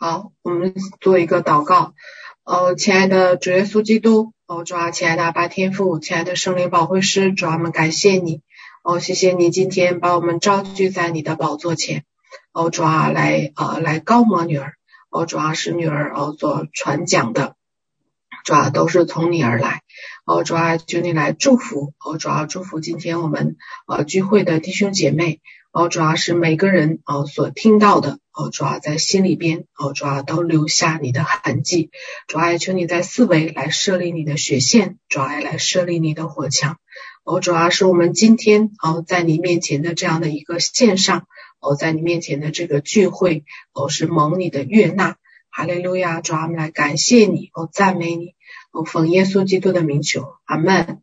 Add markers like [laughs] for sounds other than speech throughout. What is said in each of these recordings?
好，我们做一个祷告。哦，亲爱的主耶稣基督，哦，主啊，亲爱的阿爸天父，亲爱的圣灵保惠师，主啊，我们感谢你。哦，谢谢你今天把我们召聚在你的宝座前。哦，主啊，来啊，来膏抹女儿。哦，主啊，是女儿哦做传讲的，主啊，都是从你而来。哦，主啊，求你来祝福。哦，主啊，祝福今天我们呃聚会的弟兄姐妹。哦，主要是每个人哦所听到的哦，主要在心里边哦，主要都留下你的痕迹。主要求你在四维来设立你的血线，主要来设立你的火墙。哦，主要是我们今天哦在你面前的这样的一个线上哦，在你面前的这个聚会哦是蒙你的悦纳。哈利路亚！主要我们来感谢你哦，赞美你哦，奉耶稣基督的名求，阿门。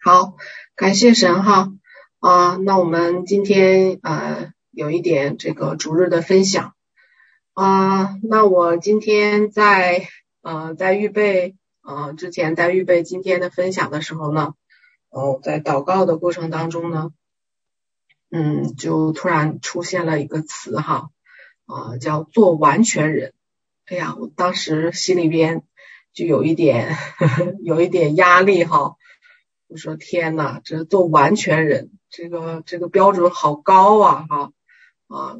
好，感谢神哈。啊，那我们今天呃有一点这个逐日的分享啊，那我今天在呃在预备呃之前在预备今天的分享的时候呢，哦在祷告的过程当中呢，嗯就突然出现了一个词哈啊叫做完全人，哎呀我当时心里边就有一点呵呵 [laughs] 有一点压力哈，我说天呐，这做完全人。这个这个标准好高啊哈啊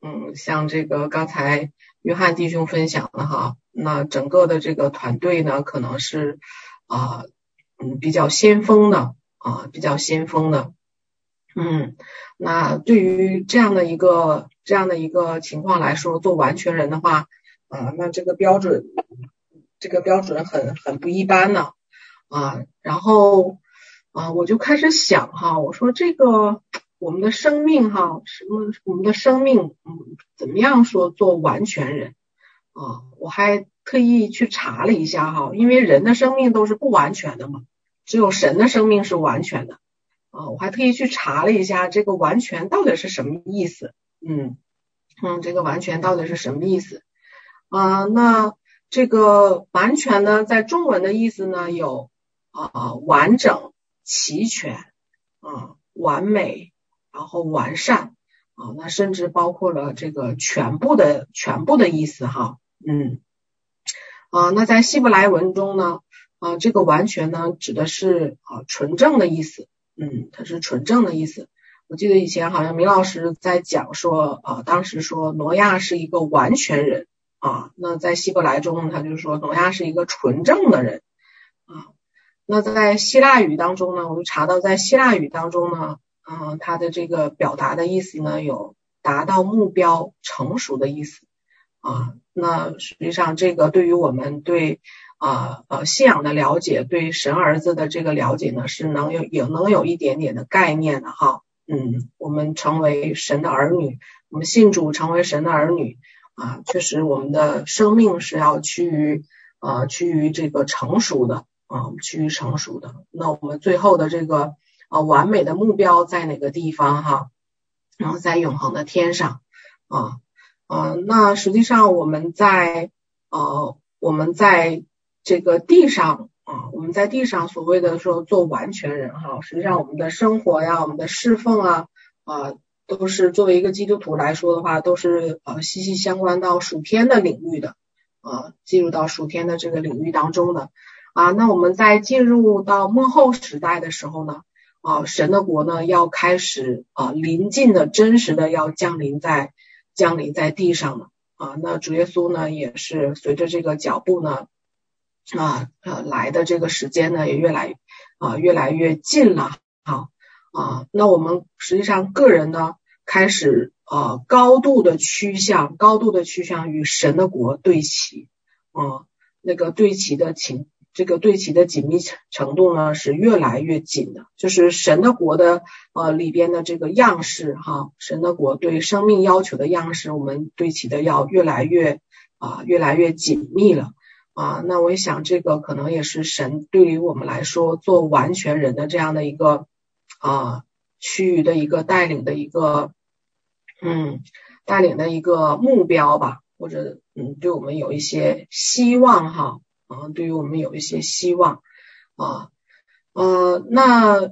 嗯，像这个刚才约翰弟兄分享的哈，那整个的这个团队呢，可能是啊嗯比较先锋的啊比较先锋的，嗯，那对于这样的一个这样的一个情况来说，做完全人的话啊，那这个标准这个标准很很不一般呢啊，然后。啊，我就开始想哈，我说这个我们的生命哈，什么我们的生命，嗯，怎么样说做完全人啊？我还特意去查了一下哈，因为人的生命都是不完全的嘛，只有神的生命是完全的啊。我还特意去查了一下这个完全到底是什么意思，嗯嗯，这个完全到底是什么意思啊？那这个完全呢，在中文的意思呢有啊完整。齐全啊，完美，然后完善啊，那甚至包括了这个全部的全部的意思哈，嗯啊，那在希伯来文中呢啊，这个完全呢指的是啊纯正的意思，嗯，它是纯正的意思。我记得以前好像米老师在讲说啊，当时说挪亚是一个完全人啊，那在希伯来中他就说挪亚是一个纯正的人啊。那在希腊语当中呢，我们查到在希腊语当中呢，嗯、呃，它的这个表达的意思呢，有达到目标、成熟的意思啊。那实际上这个对于我们对啊呃信仰的了解，对神儿子的这个了解呢，是能有也能有一点点的概念的哈。嗯，我们成为神的儿女，我们信主成为神的儿女啊，确实我们的生命是要趋于啊趋于这个成熟的。啊，趋于成熟的。那我们最后的这个啊完美的目标在哪个地方哈？然后在永恒的天上啊啊。那实际上我们在呃我们在这个地上啊，我们在地上所谓的说做完全人哈，实际上我们的生活呀，我们的侍奉啊啊，都是作为一个基督徒来说的话，都是呃息息相关到属天的领域的啊，进入到属天的这个领域当中的。啊，那我们在进入到末后时代的时候呢，啊，神的国呢要开始啊临近的真实的要降临在降临在地上了啊，那主耶稣呢也是随着这个脚步呢啊呃来的这个时间呢也越来啊越来越近了啊啊，那我们实际上个人呢开始啊高度的趋向高度的趋向与神的国对齐啊那个对齐的情。这个对齐的紧密程度呢是越来越紧的，就是神的国的呃里边的这个样式哈，神的国对生命要求的样式，我们对齐的要越来越啊越来越紧密了啊。那我也想这个可能也是神对于我们来说做完全人的这样的一个啊区域的一个带领的一个嗯带领的一个目标吧，或者嗯对我们有一些希望哈。啊，对于我们有一些希望啊，呃，那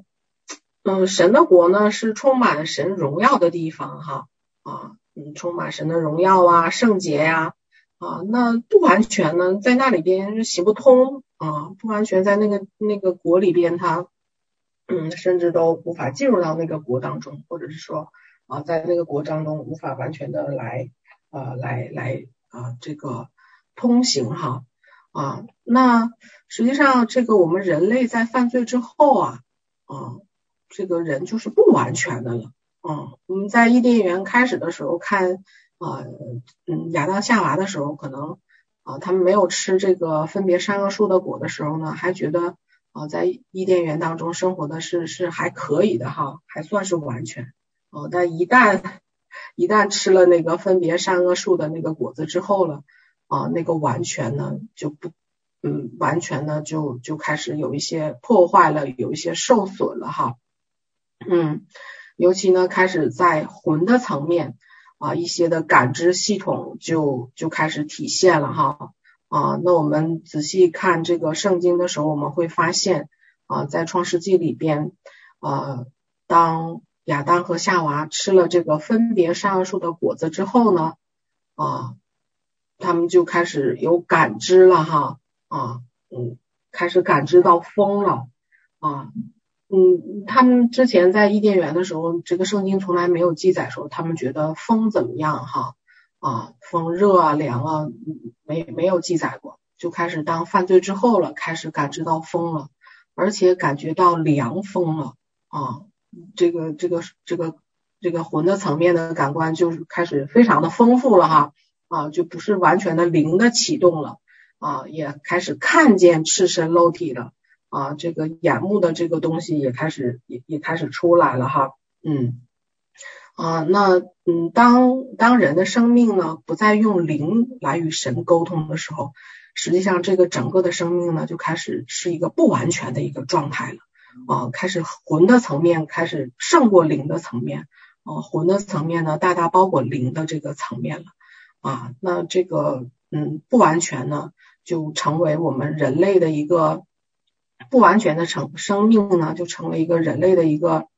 嗯、神的国呢是充满神荣耀的地方哈啊，嗯，充满神的荣耀啊，圣洁呀，啊，那不完全呢，在那里边是行不通啊，不完全在那个那个国里边，他嗯，甚至都无法进入到那个国当中，或者是说啊，在那个国当中无法完全的来啊，来来啊，这个通行哈啊，那实际上这个我们人类在犯罪之后啊啊。这个人就是不完全的了，嗯，我们在伊甸园开始的时候看，啊、嗯，亚当夏娃的时候，可能啊、他们没有吃这个分别善恶树的果的时候呢，还觉得啊、在伊甸园当中生活的是是还可以的哈，还算是完全，哦、但一旦一旦吃了那个分别善恶树的那个果子之后了，啊、那个完全呢就不，嗯，完全呢就就开始有一些破坏了，有一些受损了哈。嗯，尤其呢，开始在魂的层面啊，一些的感知系统就就开始体现了哈啊。那我们仔细看这个圣经的时候，我们会发现啊，在创世纪里边啊，当亚当和夏娃吃了这个分别善恶树的果子之后呢啊，他们就开始有感知了哈啊，嗯，开始感知到风了啊。嗯，他们之前在伊甸园的时候，这个圣经从来没有记载说他们觉得风怎么样哈啊，风热啊凉啊，没没有记载过。就开始当犯罪之后了，开始感知到风了，而且感觉到凉风了啊，这个这个这个这个魂的层面的感官就是开始非常的丰富了哈啊，就不是完全的灵的启动了啊，也开始看见赤身露体了。啊，这个眼目的这个东西也开始也也开始出来了哈，嗯，啊，那嗯，当当人的生命呢不再用灵来与神沟通的时候，实际上这个整个的生命呢就开始是一个不完全的一个状态了，啊，开始魂的层面开始胜过灵的层面，啊，魂的层面呢大大包裹灵的这个层面了，啊，那这个嗯不完全呢就成为我们人类的一个。不完全的成生命呢，就成为一个人类的一个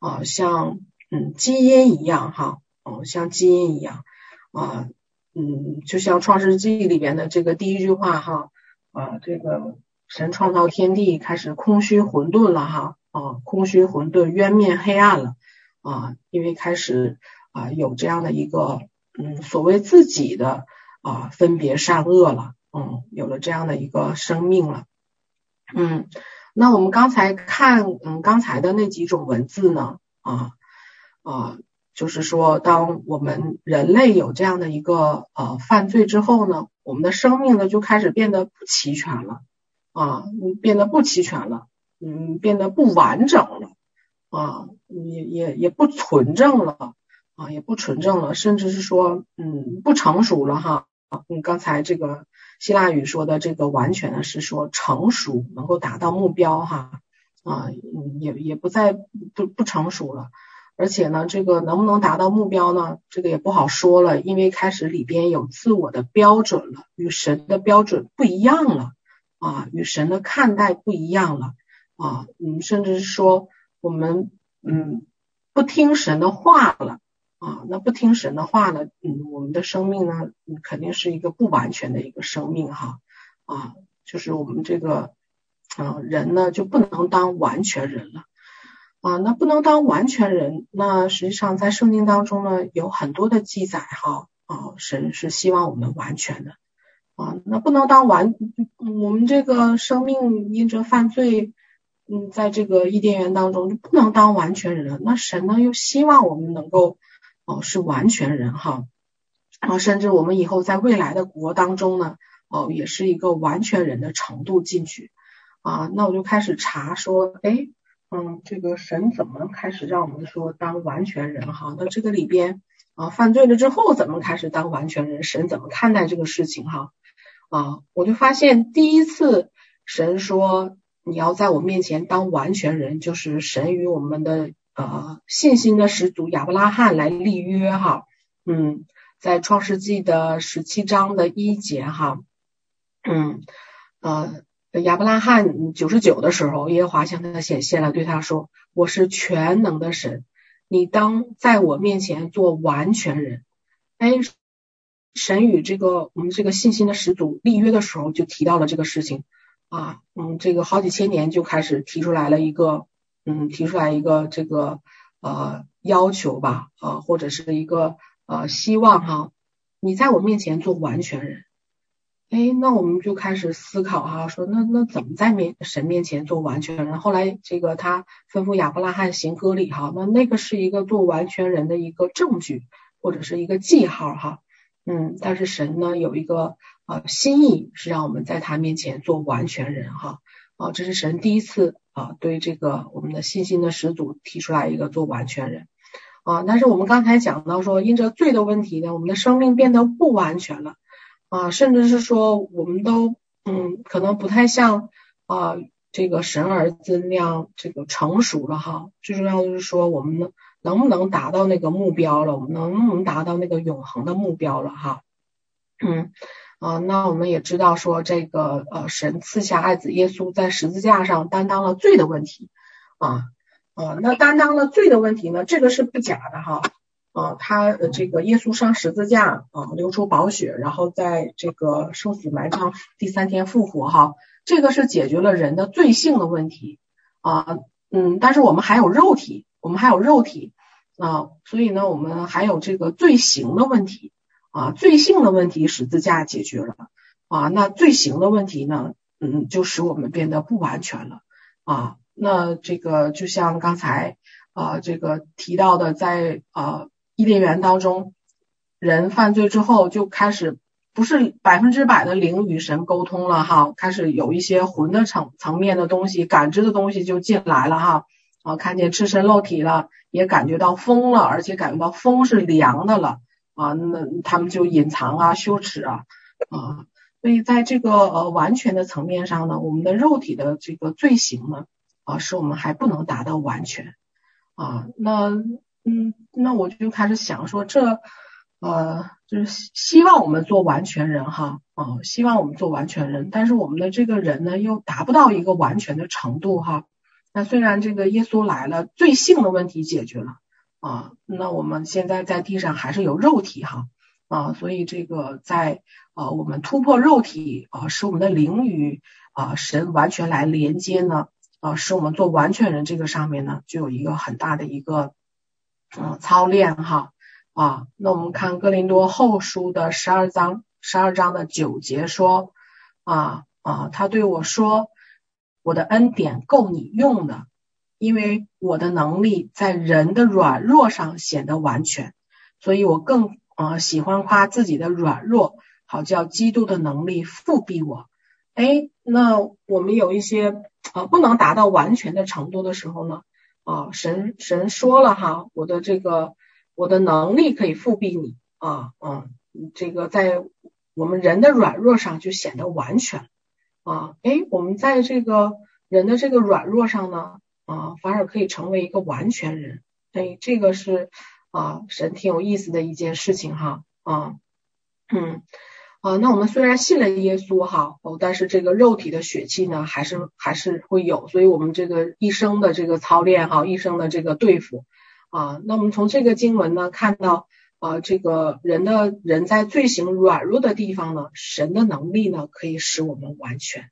啊，像嗯基因一样哈，哦、像基因一样啊，嗯，就像创世纪里边的这个第一句话哈啊，这个神创造天地开始空虚混沌了哈啊，空虚混沌渊面黑暗了啊，因为开始啊有这样的一个嗯所谓自己的啊分别善恶了，嗯，有了这样的一个生命了。嗯，那我们刚才看，嗯，刚才的那几种文字呢，啊啊，就是说，当我们人类有这样的一个呃犯罪之后呢，我们的生命呢就开始变得不齐全了，啊，变得不齐全了，嗯，变得不完整了，啊，也也也不纯正了，啊，也不纯正了，甚至是说，嗯，不成熟了哈，嗯，刚才这个。希腊语说的这个完全呢，是说成熟，能够达到目标哈啊，也也不再不不成熟了，而且呢，这个能不能达到目标呢？这个也不好说了，因为开始里边有自我的标准了，与神的标准不一样了啊，与神的看待不一样了啊，嗯，甚至是说我们嗯不听神的话了。啊，那不听神的话呢？嗯，我们的生命呢，肯定是一个不完全的一个生命哈。啊，就是我们这个，啊，人呢就不能当完全人了。啊，那不能当完全人，那实际上在圣经当中呢有很多的记载哈。啊，神是希望我们完全的。啊，那不能当完，我们这个生命因着犯罪，嗯，在这个伊甸园当中就不能当完全人。那神呢又希望我们能够。哦，是完全人哈，然后甚至我们以后在未来的国当中呢，哦，也是一个完全人的程度进去啊。那我就开始查说，哎，嗯，这个神怎么开始让我们说当完全人哈？那这个里边啊，犯罪了之后怎么开始当完全人？神怎么看待这个事情哈？啊，我就发现第一次神说你要在我面前当完全人，就是神与我们的。呃，信心的始祖亚伯拉罕来立约哈，嗯，在创世纪的十七章的一节哈，嗯，呃，亚伯拉罕九十九的时候，耶和华向他显现了，对他说：“我是全能的神，你当在我面前做完全人。哎，神与这个我们这个信心的始祖立约的时候就提到了这个事情啊，嗯，这个好几千年就开始提出来了一个，嗯，提出来一个这个呃要求吧，啊，或者是一个呃希望哈，你在我面前做完全人。哎，那我们就开始思考哈，说那那怎么在面神面前做完全人？后来这个他吩咐亚伯拉罕行割礼哈，那那个是一个做完全人的一个证据或者是一个记号哈，嗯，但是神呢有一个呃心意是让我们在他面前做完全人哈，啊，这是神第一次啊对这个我们的信心的始祖提出来一个做完全人啊，但是我们刚才讲到说因着罪的问题呢，我们的生命变得不完全了。啊，甚至是说，我们都嗯，可能不太像啊这个神儿子那样这个成熟了哈。最重要的是说，我们能能不能达到那个目标了？我们能不能达到那个永恒的目标了哈？嗯啊，那我们也知道说，这个呃神赐下爱子耶稣在十字架上担当了罪的问题啊啊，那担当了罪的问题呢，这个是不假的哈。啊，他这个耶稣上十字架啊，流出宝血，然后在这个受死埋葬，第三天复活哈，这个是解决了人的罪性的问题啊，嗯，但是我们还有肉体，我们还有肉体啊，所以呢，我们还有这个罪行的问题啊，罪性的问题十字架解决了啊，那罪行的问题呢，嗯，就使我们变得不完全了啊，那这个就像刚才啊这个提到的，在啊。伊甸园当中，人犯罪之后就开始不是百分之百的灵与神沟通了哈，开始有一些魂的层层面的东西、感知的东西就进来了哈，啊，看见赤身露体了，也感觉到风了，而且感觉到风是凉的了啊，那他们就隐藏啊、羞耻啊啊，所以在这个呃完全的层面上呢，我们的肉体的这个罪行呢啊，使我们还不能达到完全啊，那。嗯，那我就开始想说，这呃，就是希望我们做完全人哈，啊，希望我们做完全人，但是我们的这个人呢，又达不到一个完全的程度哈。那虽然这个耶稣来了，罪性的问题解决了啊，那我们现在在地上还是有肉体哈啊，所以这个在啊，我们突破肉体啊，使我们的灵与啊神完全来连接呢啊，使我们做完全人这个上面呢，就有一个很大的一个。嗯，操练哈啊，那我们看哥林多后书的十二章，十二章的九节说啊啊，他对我说，我的恩典够你用的，因为我的能力在人的软弱上显得完全，所以我更啊喜欢夸自己的软弱，好叫基督的能力复辟我。哎，那我们有一些啊不能达到完全的程度的时候呢？啊，神神说了哈，我的这个我的能力可以复辟你啊，嗯，这个在我们人的软弱上就显得完全啊，诶，我们在这个人的这个软弱上呢，啊，反而可以成为一个完全人，诶，这个是啊，神挺有意思的一件事情哈，啊，嗯。啊，那我们虽然信了耶稣哈，哦，但是这个肉体的血气呢，还是还是会有，所以我们这个一生的这个操练哈，一生的这个对付啊，那我们从这个经文呢看到啊，这个人的人在罪行软弱的地方呢，神的能力呢可以使我们完全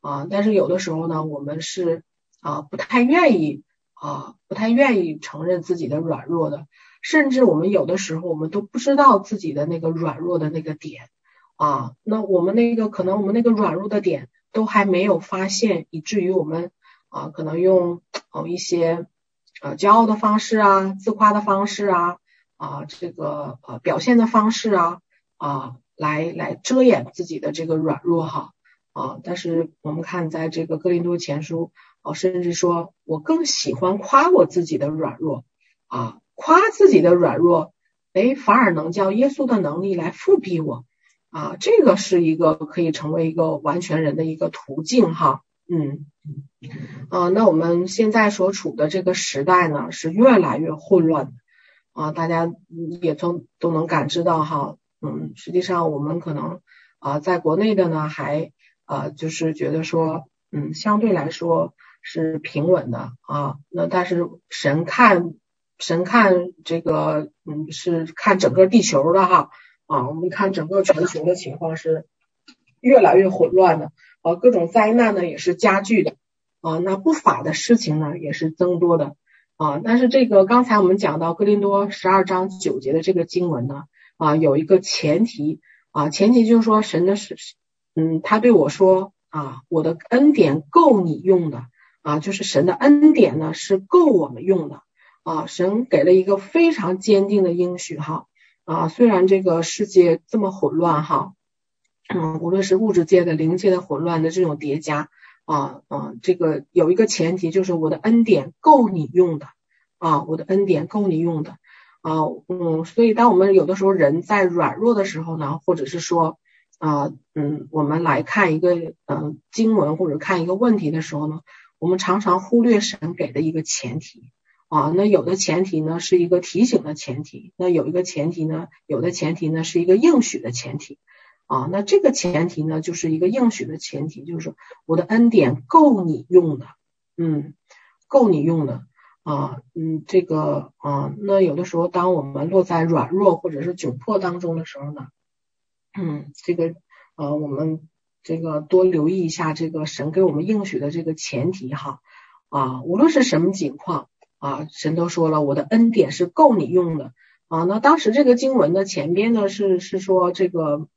啊，但是有的时候呢，我们是啊不太愿意啊不太愿意承认自己的软弱的，甚至我们有的时候我们都不知道自己的那个软弱的那个点。啊，那我们那个可能我们那个软弱的点都还没有发现，以至于我们啊可能用哦一些呃骄傲的方式啊、自夸的方式啊啊这个呃表现的方式啊啊来来遮掩自己的这个软弱哈啊，但是我们看在这个哥林多前书哦，甚至说我更喜欢夸我自己的软弱啊，夸自己的软弱，哎，反而能叫耶稣的能力来复辟我。啊，这个是一个可以成为一个完全人的一个途径哈，嗯，啊，那我们现在所处的这个时代呢，是越来越混乱啊，大家也都都能感知到哈，嗯，实际上我们可能啊，在国内的呢，还啊，就是觉得说，嗯，相对来说是平稳的啊，那但是神看神看这个，嗯，是看整个地球的哈，啊，我们看整个全球的情况是越来越混乱的，啊，各种灾难呢也是加剧的，啊，那不法的事情呢也是增多的，啊，但是这个刚才我们讲到哥林多十二章九节的这个经文呢，啊，有一个前提，啊，前提就是说神的是，嗯，他对我说，啊，我的恩典够你用的，啊，就是神的恩典呢是够我们用的。啊，神给了一个非常坚定的应许哈啊，虽然这个世界这么混乱哈，嗯，无论是物质界的、灵界的混乱的这种叠加啊啊，这个有一个前提就是我的恩典够你用的啊，我的恩典够你用的啊，嗯，所以当我们有的时候人在软弱的时候呢，或者是说啊嗯，我们来看一个嗯经文或者看一个问题的时候呢，我们常常忽略神给的一个前提。啊，那有的前提呢是一个提醒的前提，那有一个前提呢，有的前提呢是一个应许的前提，啊，那这个前提呢就是一个应许的前提，就是说我的恩典够你用的，嗯，够你用的，啊，嗯，这个啊，那有的时候当我们落在软弱或者是窘迫当中的时候呢，嗯，这个呃，我们这个多留意一下这个神给我们应许的这个前提哈，啊，无论是什么情况。啊，神都说了，我的恩典是够你用的啊。那当时这个经文的前边呢，是是说这个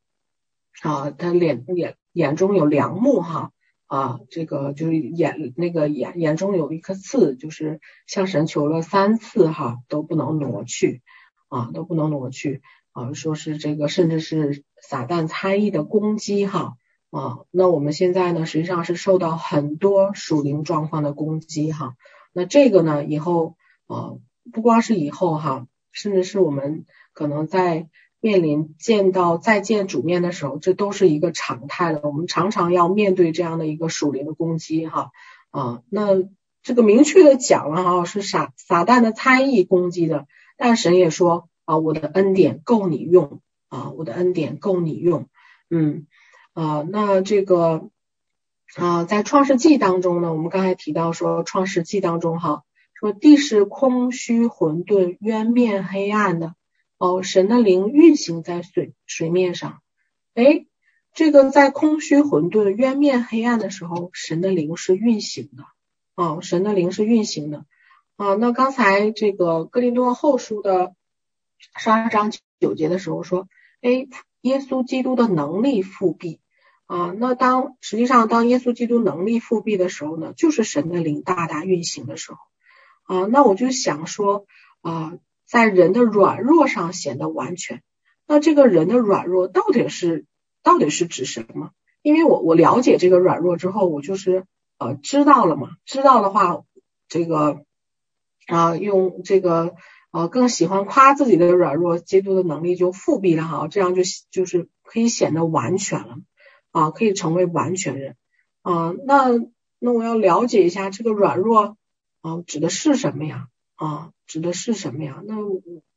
啊，他脸眼眼中有梁木哈啊，这个就是眼那个眼眼中有一颗刺，就是向神求了三次哈，都不能挪去啊，都不能挪去啊，说是这个甚至是撒旦猜疑的攻击哈啊。那我们现在呢，实际上是受到很多属灵状况的攻击哈。那这个呢，以后啊、不光是以后哈，甚至是我们可能在面临见到再见主面的时候，这都是一个常态了。我们常常要面对这样的一个属灵的攻击哈啊。那这个明确的讲了哈，是撒撒旦的参与攻击的，但神也说啊，我的恩典够你用啊，我的恩典够你用。嗯啊，那这个。啊，在创世纪当中呢，我们刚才提到说，创世纪当中哈，说地是空虚混沌、渊面黑暗的，哦，神的灵运行在水水面上。哎，这个在空虚混沌、渊面黑暗的时候，神的灵是运行的，哦，神的灵是运行的。啊，那刚才这个哥林多后书的十二章九节的时候说，哎，耶稣基督的能力复辟。啊，那当实际上当耶稣基督能力复辟的时候呢，就是神的灵大大运行的时候。啊，那我就想说啊，在人的软弱上显得完全。那这个人的软弱到底是到底是指什么？因为我我了解这个软弱之后，我就是呃知道了嘛，知道的话，这个啊用这个呃更喜欢夸自己的软弱，基督的能力就复辟了哈，这样就就是可以显得完全了。啊，可以成为完全人啊。那那我要了解一下这个软弱啊，指的是什么呀？啊，指的是什么呀？那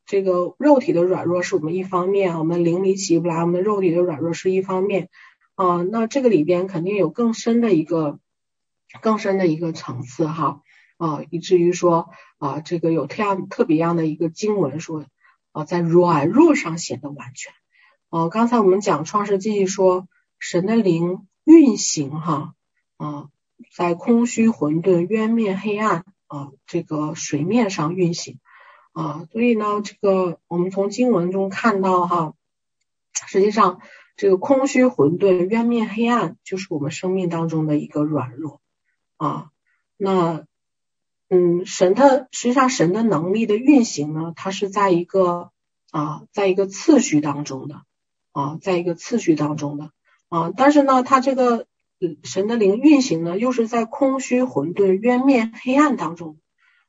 这个肉体的软弱是我们一方面，我们灵里起不来，我们的肉体的软弱是一方面啊。那这个里边肯定有更深的一个更深的一个层次哈啊，以至于说啊，这个有特样特别样的一个经文说啊，在软弱上显得完全。啊，刚才我们讲创世记说。神的灵运行哈啊，在空虚混沌、渊面黑暗啊这个水面上运行啊，所以呢，这个我们从经文中看到哈，实际上这个空虚混沌、渊面黑暗就是我们生命当中的一个软弱啊。那嗯，神的实际上神的能力的运行呢，它是在一个啊，在一个次序当中的啊，在一个次序当中的。啊，但是呢，他这个神的灵运行呢，又是在空虚混沌、渊面黑暗当中，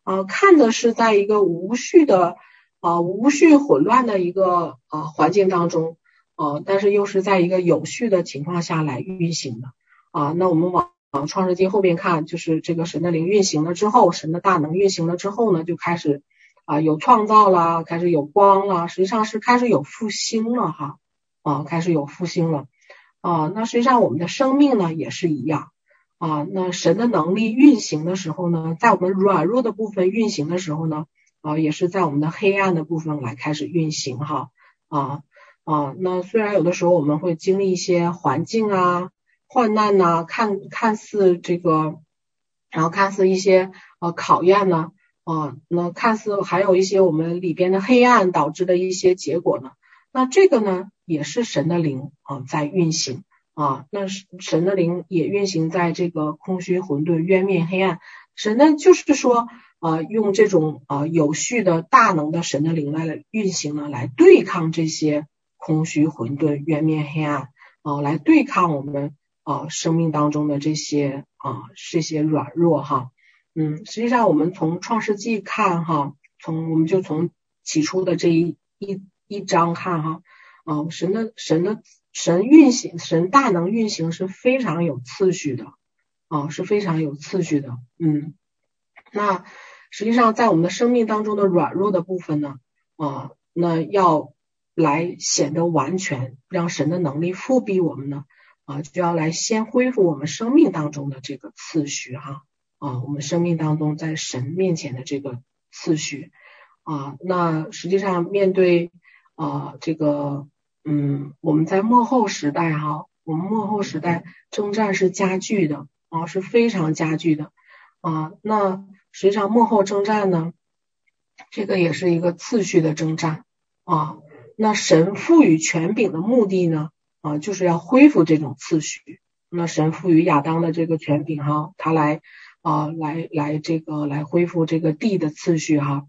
啊，看的是在一个无序的啊无序混乱的一个啊环境当中，啊，但是又是在一个有序的情况下来运行的，啊，那我们往往创世纪后边看，就是这个神的灵运行了之后，神的大能运行了之后呢，就开始啊有创造了，开始有光了，实际上是开始有复兴了哈，啊，开始有复兴了。啊，那实际上我们的生命呢也是一样啊。那神的能力运行的时候呢，在我们软弱的部分运行的时候呢，啊，也是在我们的黑暗的部分来开始运行哈啊啊。那虽然有的时候我们会经历一些环境啊、患难呐、看看似这个，然后看似一些呃考验呢啊，那看似还有一些我们里边的黑暗导致的一些结果呢，那这个呢也是神的灵啊在运行。啊，那神的灵也运行在这个空虚、混沌、渊面、黑暗。神呢，就是说，啊，用这种啊有序的大能的神的灵来运行呢，来对抗这些空虚、混沌、渊面、黑暗啊，来对抗我们啊生命当中的这些啊这些软弱哈。嗯，实际上我们从创世纪看哈，从我们就从起初的这一一一章看哈，啊，神的神的。神运行，神大能运行是非常有次序的啊，是非常有次序的。嗯，那实际上在我们的生命当中的软弱的部分呢，啊，那要来显得完全，让神的能力复辟我们呢，啊，就要来先恢复我们生命当中的这个次序哈，啊，我们生命当中在神面前的这个次序啊，那实际上面对啊这个。嗯，我们在末后时代哈，我们末后时代征战是加剧的啊，是非常加剧的啊。那实际上幕后征战呢，这个也是一个次序的征战啊。那神赋予权柄的目的呢啊，就是要恢复这种次序。那神赋予亚当的这个权柄哈，他来啊来来这个来恢复这个地的次序哈。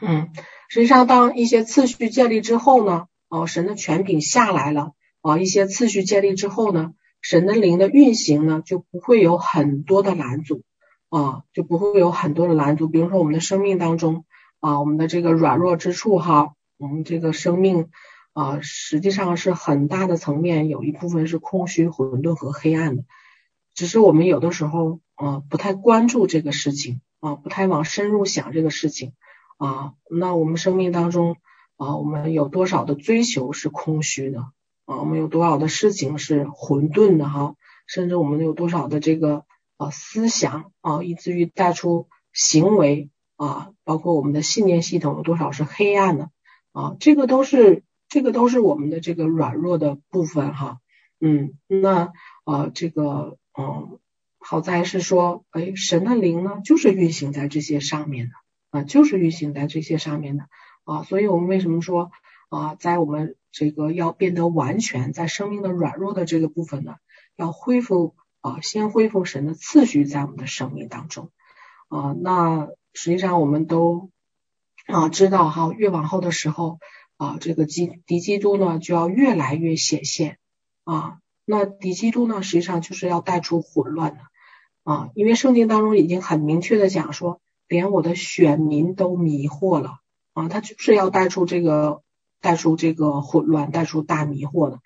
嗯，实际上当一些次序建立之后呢。哦，神的权柄下来了啊，一些次序建立之后呢，神的灵的运行呢就不会有很多的拦阻啊，就不会有很多的拦阻。比如说我们的生命当中啊，我们的这个软弱之处哈，我们这个生命啊，实际上是很大的层面，有一部分是空虚、混沌和黑暗的，只是我们有的时候啊不太关注这个事情啊，不太往深入想这个事情啊，那我们生命当中。啊，我们有多少的追求是空虚的？啊，我们有多少的事情是混沌的？哈，甚至我们有多少的这个啊思想啊，以至于带出行为啊，包括我们的信念系统有多少是黑暗的？啊，这个都是这个都是我们的这个软弱的部分哈。嗯，那啊这个嗯，好在是说，哎，神的灵呢，就是运行在这些上面的啊，就是运行在这些上面的。啊，所以我们为什么说啊，在我们这个要变得完全，在生命的软弱的这个部分呢，要恢复啊，先恢复神的次序在我们的生命当中啊。那实际上我们都啊知道哈，越往后的时候啊，这个基敌基督呢就要越来越显现啊。那敌基督呢，实际上就是要带出混乱的啊，因为圣经当中已经很明确的讲说，连我的选民都迷惑了。啊，他就是要带出这个，带出这个混乱，带出大迷惑的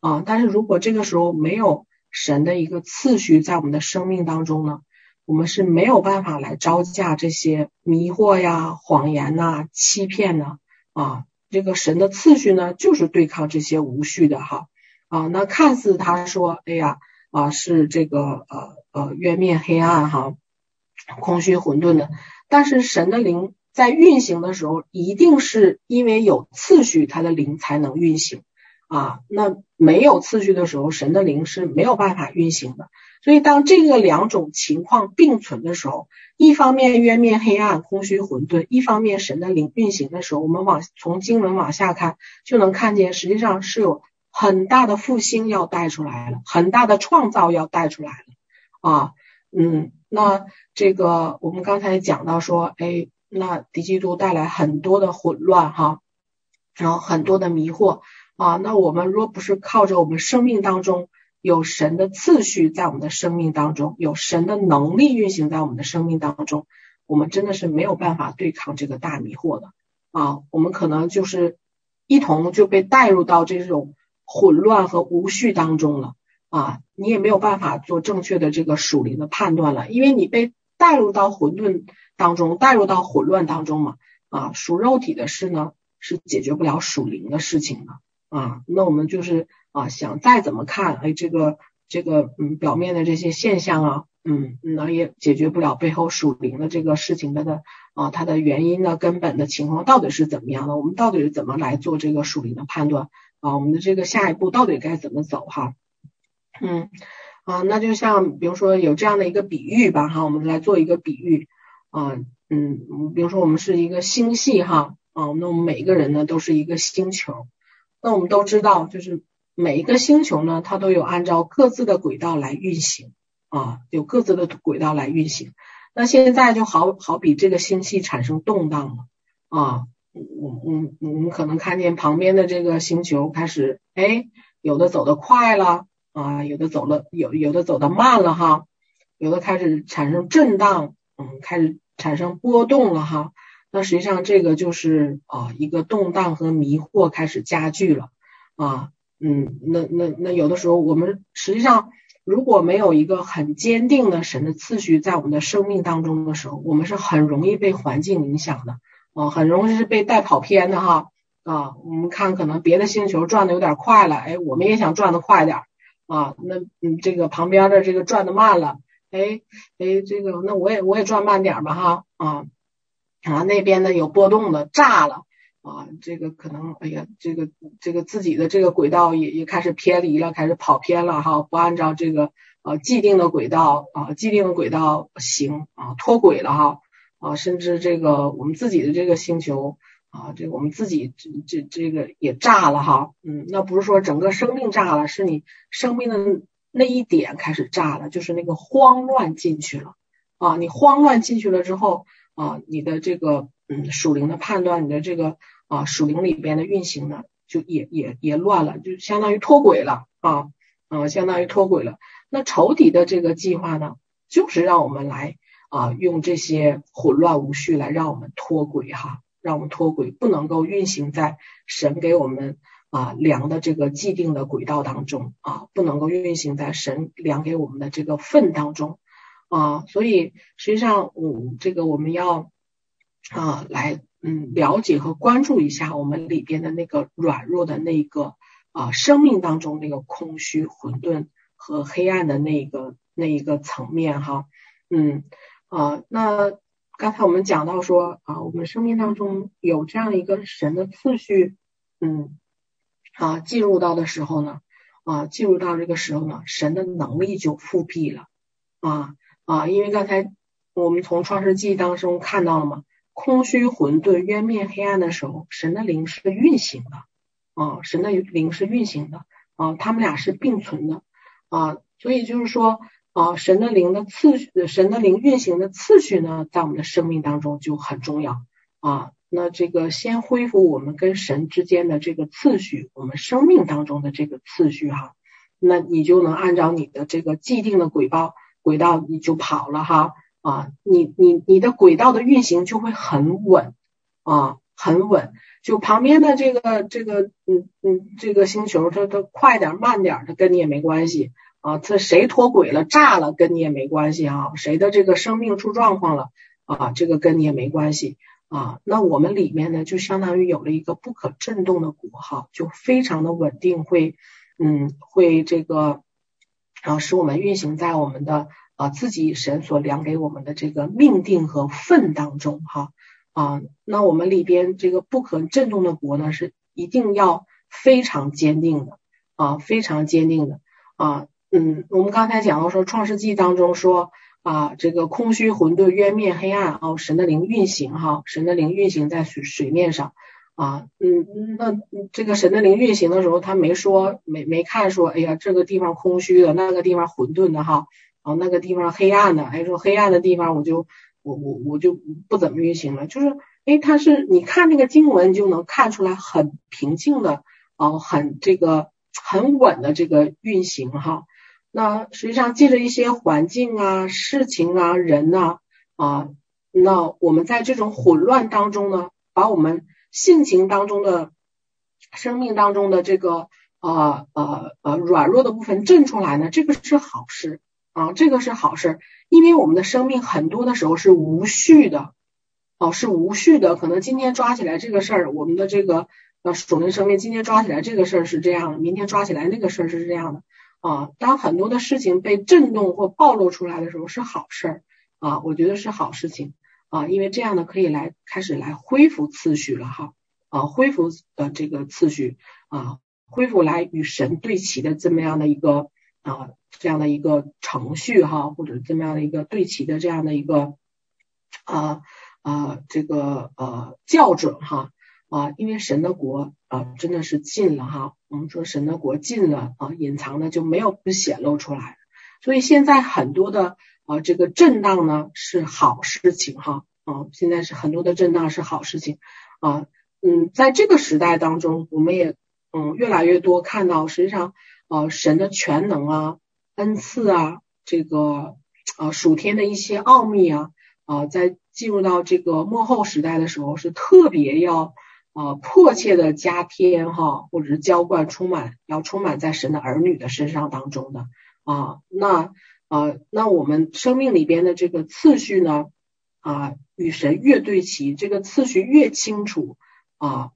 啊。但是如果这个时候没有神的一个次序在我们的生命当中呢，我们是没有办法来招架这些迷惑呀、谎言呐、欺骗呐啊。这个神的次序呢，就是对抗这些无序的哈啊。那看似他说，哎呀啊，是这个呃呃渊面黑暗哈，空虚混沌的，但是神的灵。在运行的时候，一定是因为有次序，它的灵才能运行啊。那没有次序的时候，神的灵是没有办法运行的。所以，当这个两种情况并存的时候，一方面渊面黑暗、空虚混沌，一方面神的灵运行的时候，我们往从经文往下看，就能看见，实际上是有很大的复兴要带出来了，很大的创造要带出来了啊。嗯，那这个我们刚才讲到说，哎。那敌基督带来很多的混乱哈，然后很多的迷惑啊。那我们若不是靠着我们生命当中有神的次序在我们的生命当中，有神的能力运行在我们的生命当中，我们真的是没有办法对抗这个大迷惑的啊。我们可能就是一同就被带入到这种混乱和无序当中了啊。你也没有办法做正确的这个属灵的判断了，因为你被带入到混沌。当中带入到混乱当中嘛，啊，属肉体的事呢是解决不了属灵的事情的啊。那我们就是啊，想再怎么看，哎，这个这个嗯，表面的这些现象啊嗯，那也解决不了背后属灵的这个事情的的啊，它的原因呢，根本的情况到底是怎么样的？我们到底是怎么来做这个属灵的判断啊？我们的这个下一步到底该怎么走哈？嗯啊，那就像比如说有这样的一个比喻吧哈，我们来做一个比喻啊，嗯，比如说我们是一个星系哈啊，那我们每一个人呢都是一个星球，那我们都知道就是每一个星球呢，它都有按照各自的轨道来运行。啊，有各自的轨道来运行。那现在就好好比这个星系产生动荡了啊，我我我们可能看见旁边的这个星球开始，哎，有的走得快了啊，有的走了有有的走得慢了哈，有的开始产生震荡，嗯，开始产生波动了哈。那实际上这个就是啊一个动荡和迷惑开始加剧了啊，嗯，那那那有的时候我们实际上。如果没有一个很坚定的神的次序在我们的生命当中的时候，我们是很容易被环境影响的啊，很容易是被带跑偏的哈啊。我们看可能别的星球转的有点快了，哎，我们也想转的快点啊。那嗯，这个旁边的这个转的慢了，哎哎，这个那我也我也转慢点吧哈啊啊，那边呢有波动的炸了。啊，这个可能，哎呀，这个这个自己的这个轨道也也开始偏离了，开始跑偏了哈，不按照这个呃既定的轨道啊，既定的轨道行啊，脱轨了哈啊，甚至这个我们自己的这个星球啊，这我们自己这这这个也炸了哈，嗯，那不是说整个生命炸了，是你生命的那一点开始炸了，就是那个慌乱进去了啊，你慌乱进去了之后啊，你的这个嗯属灵的判断，你的这个。啊，属灵里边的运行呢，就也也也乱了，就相当于脱轨了啊，啊，相当于脱轨了。那仇敌的这个计划呢，就是让我们来啊，用这些混乱无序来让我们脱轨哈，让我们脱轨，不能够运行在神给我们啊量的这个既定的轨道当中啊，不能够运行在神量给我们的这个份当中啊。所以实际上，嗯，这个我们要啊来。嗯，了解和关注一下我们里边的那个软弱的那个啊，生命当中那个空虚、混沌和黑暗的那个那一个层面哈。嗯啊，那刚才我们讲到说啊，我们生命当中有这样一个神的次序，嗯啊，进入到的时候呢啊，进入到这个时候呢，神的能力就复辟了啊啊，因为刚才我们从创世纪当中看到了嘛。空虚、混沌、渊面黑暗的时候，神的灵是运行的啊，神的灵是运行的啊，他们俩是并存的啊，所以就是说啊，神的灵的次序，神的灵运行的次序呢，在我们的生命当中就很重要啊。那这个先恢复我们跟神之间的这个次序，我们生命当中的这个次序哈，那你就能按照你的这个既定的轨道轨道你就跑了哈。啊，你你你的轨道的运行就会很稳啊，很稳。就旁边的这个这个嗯嗯这个星球，它它快点慢点，它跟你也没关系啊。这谁脱轨了炸了，跟你也没关系啊。谁的这个生命出状况了啊，这个跟你也没关系啊。那我们里面呢，就相当于有了一个不可震动的国号，就非常的稳定，会嗯会这个啊使我们运行在我们的。啊，自己神所量给我们的这个命定和份当中，哈啊，那我们里边这个不可震动的国呢，是一定要非常坚定的啊，非常坚定的啊，嗯，我们刚才讲到说创世纪当中说啊，这个空虚混沌渊面黑暗哦，神的灵运行哈，神的灵运行在水水面上啊，嗯，那这个神的灵运行的时候，他没说没没看说，哎呀，这个地方空虚的，那个地方混沌的哈。哦，那个地方黑暗的，哎，说黑暗的地方，我就我我我就不怎么运行了。就是，哎，它是你看那个经文就能看出来很平静的，哦，很这个很稳的这个运行哈。那实际上借着一些环境啊、事情啊、人呐啊，那我们在这种混乱当中呢，把我们性情当中的、生命当中的这个呃呃呃软弱的部分震出来呢，这个是好事。啊，这个是好事，因为我们的生命很多的时候是无序的，哦，是无序的。可能今天抓起来这个事儿，我们的这个呃属灵生命今天抓起来这个事儿是这样的，明天抓起来那个事儿是这样的。啊，当很多的事情被震动或暴露出来的时候是好事儿啊，我觉得是好事情啊，因为这样呢可以来开始来恢复次序了哈啊，恢复的这个次序啊，恢复来与神对齐的这么样的一个啊这样的一个程序哈，或者这么样的一个对齐的这样的一个啊啊这个呃校准哈。啊，因为神的国啊真的是近了哈，我们说神的国近了啊，隐藏的就没有不显露出来，所以现在很多的啊这个震荡呢是好事情哈啊，现在是很多的震荡是好事情啊，嗯，在这个时代当中，我们也嗯越来越多看到实际上啊神的全能啊恩赐啊这个啊属天的一些奥秘啊啊在进入到这个末后时代的时候是特别要。啊，迫切的加添哈，或者是浇灌充满，要充满在神的儿女的身上当中的啊，那啊，那我们生命里边的这个次序呢啊，与神越对齐，这个次序越清楚啊，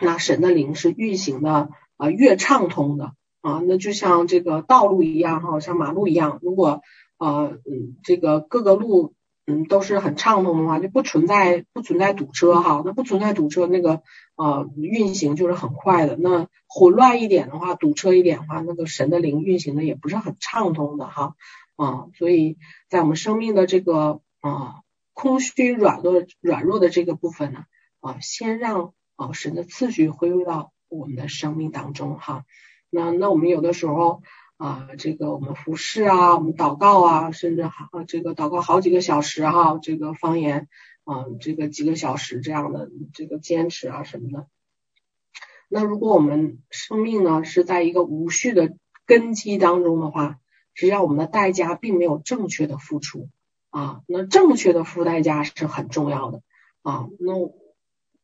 那神的灵是运行的啊越畅通的啊，那就像这个道路一样哈，像马路一样，如果呃嗯这个各个路。嗯，都是很畅通的话，就不存在不存在堵车哈。那不存在堵车，那个呃运行就是很快的。那混乱一点的话，堵车一点的话，那个神的灵运行的也不是很畅通的哈。啊，所以在我们生命的这个啊空虚软弱软弱的这个部分呢，啊，先让啊神的次序恢复到我们的生命当中哈。那那我们有的时候。啊，这个我们服侍啊，我们祷告啊，甚至好这个祷告好几个小时哈，这个方言啊，这个几个小时这样的这个坚持啊什么的。那如果我们生命呢是在一个无序的根基当中的话，实际上我们的代价并没有正确的付出啊。那正确的付代价是很重要的啊。那我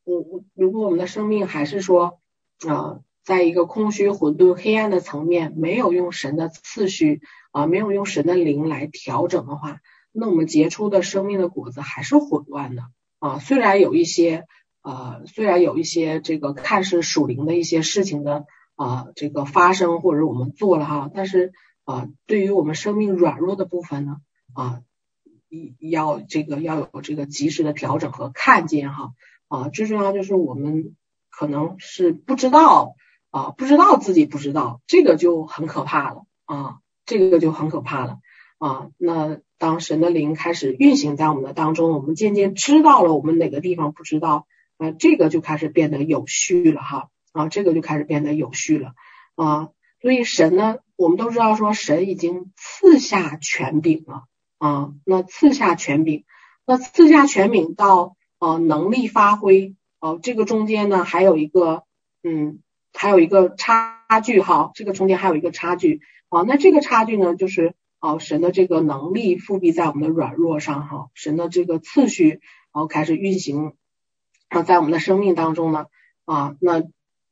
我如果我们的生命还是说啊。在一个空虚、混沌、黑暗的层面，没有用神的次序啊，没有用神的灵来调整的话，那我们结出的生命的果子还是混乱的啊。虽然有一些啊，虽然有一些这个看似属灵的一些事情的啊，这个发生或者我们做了哈，但是啊，对于我们生命软弱的部分呢啊，要这个要有这个及时的调整和看见哈啊，最重要就是我们可能是不知道。啊，不知道自己不知道，这个就很可怕了啊，这个就很可怕了啊。那当神的灵开始运行在我们的当中，我们渐渐知道了我们哪个地方不知道，啊，这个就开始变得有序了哈啊，这个就开始变得有序了啊。所以神呢，我们都知道说神已经赐下权柄了啊，那赐下权柄，那赐下权柄到啊能力发挥啊，这个中间呢还有一个嗯。还有一个差距哈，这个中间还有一个差距啊，那这个差距呢，就是啊神的这个能力复辟在我们的软弱上哈，神的这个次序然后开始运行啊，在我们的生命当中呢啊，那